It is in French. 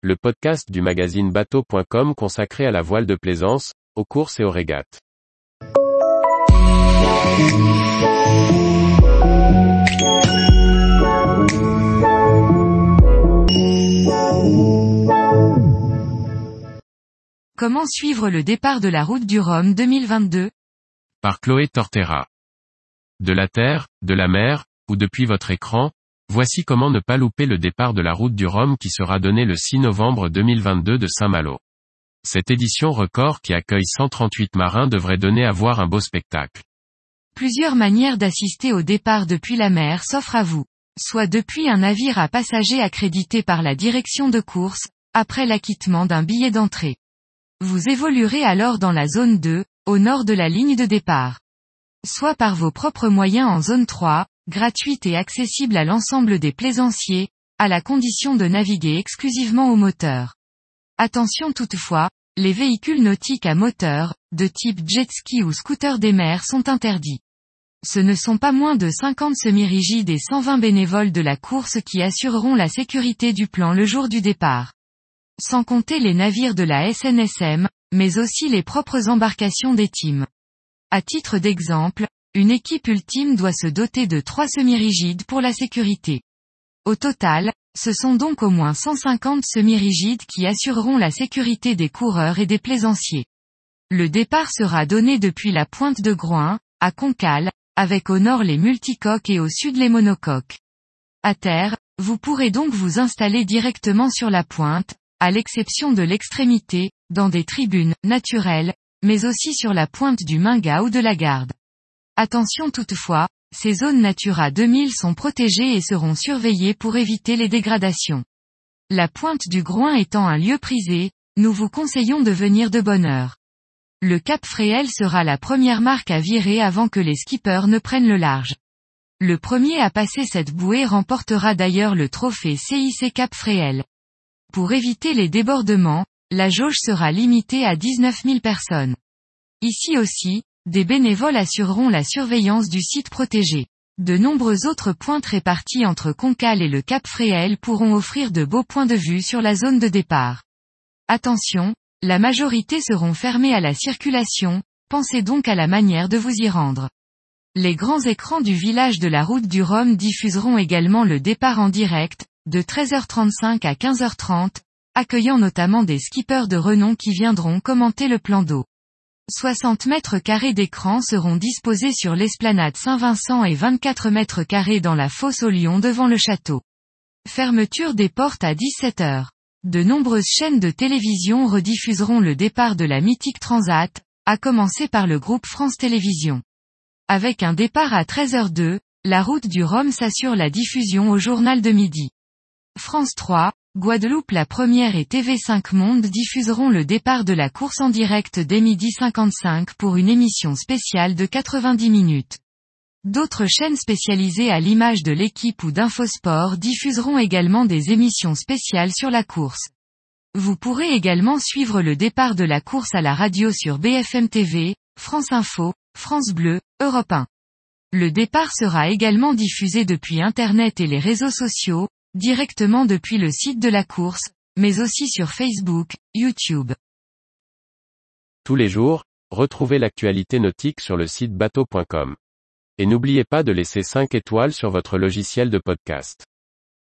le podcast du magazine bateau.com consacré à la voile de plaisance, aux courses et aux régates. Comment suivre le départ de la route du Rhum 2022 Par Chloé Tortera. De la terre, de la mer, ou depuis votre écran, voici comment ne pas louper le départ de la route du Rhum qui sera donné le 6 novembre 2022 de Saint-Malo. Cette édition record qui accueille 138 marins devrait donner à voir un beau spectacle. Plusieurs manières d'assister au départ depuis la mer s'offrent à vous. Soit depuis un navire à passagers accrédité par la direction de course, après l'acquittement d'un billet d'entrée. Vous évoluerez alors dans la zone 2, au nord de la ligne de départ. Soit par vos propres moyens en zone 3, gratuite et accessible à l'ensemble des plaisanciers, à la condition de naviguer exclusivement au moteur. Attention toutefois, les véhicules nautiques à moteur, de type jet ski ou scooter des mers sont interdits. Ce ne sont pas moins de 50 semi-rigides et 120 bénévoles de la course qui assureront la sécurité du plan le jour du départ sans compter les navires de la SNSM, mais aussi les propres embarcations des teams. À titre d'exemple, une équipe ultime doit se doter de trois semi-rigides pour la sécurité. Au total, ce sont donc au moins 150 semi-rigides qui assureront la sécurité des coureurs et des plaisanciers. Le départ sera donné depuis la pointe de Groin, à Concal, avec au nord les multicoques et au sud les monocoques. À terre, vous pourrez donc vous installer directement sur la pointe, à l'exception de l'extrémité, dans des tribunes, naturelles, mais aussi sur la pointe du Minga ou de la Garde. Attention toutefois, ces zones Natura 2000 sont protégées et seront surveillées pour éviter les dégradations. La pointe du Groin étant un lieu prisé, nous vous conseillons de venir de bonne heure. Le Cap Fréhel sera la première marque à virer avant que les skippers ne prennent le large. Le premier à passer cette bouée remportera d'ailleurs le trophée CIC Cap Fréhel. Pour éviter les débordements, la jauge sera limitée à 19 000 personnes. Ici aussi, des bénévoles assureront la surveillance du site protégé. De nombreux autres pointes répartis entre Concal et le Cap Fréhel pourront offrir de beaux points de vue sur la zone de départ. Attention, la majorité seront fermées à la circulation, pensez donc à la manière de vous y rendre. Les grands écrans du village de la route du Rhum diffuseront également le départ en direct, de 13h35 à 15h30, accueillant notamment des skippers de renom qui viendront commenter le plan d'eau. 60 mètres carrés d'écran seront disposés sur l'esplanade Saint-Vincent et 24 mètres carrés dans la fosse au Lion devant le château. Fermeture des portes à 17h. De nombreuses chaînes de télévision rediffuseront le départ de la mythique Transat, à commencer par le groupe France Télévisions. Avec un départ à 13h02, la route du Rhum s'assure la diffusion au journal de midi. France 3, Guadeloupe la première et TV5 Monde diffuseront le départ de la course en direct dès midi 55 pour une émission spéciale de 90 minutes. D'autres chaînes spécialisées à l'image de l'équipe ou d'Infosport diffuseront également des émissions spéciales sur la course. Vous pourrez également suivre le départ de la course à la radio sur BFM TV, France Info, France Bleu, Europe 1. Le départ sera également diffusé depuis Internet et les réseaux sociaux, directement depuis le site de la course, mais aussi sur Facebook, YouTube. Tous les jours, retrouvez l'actualité nautique sur le site bateau.com. Et n'oubliez pas de laisser 5 étoiles sur votre logiciel de podcast.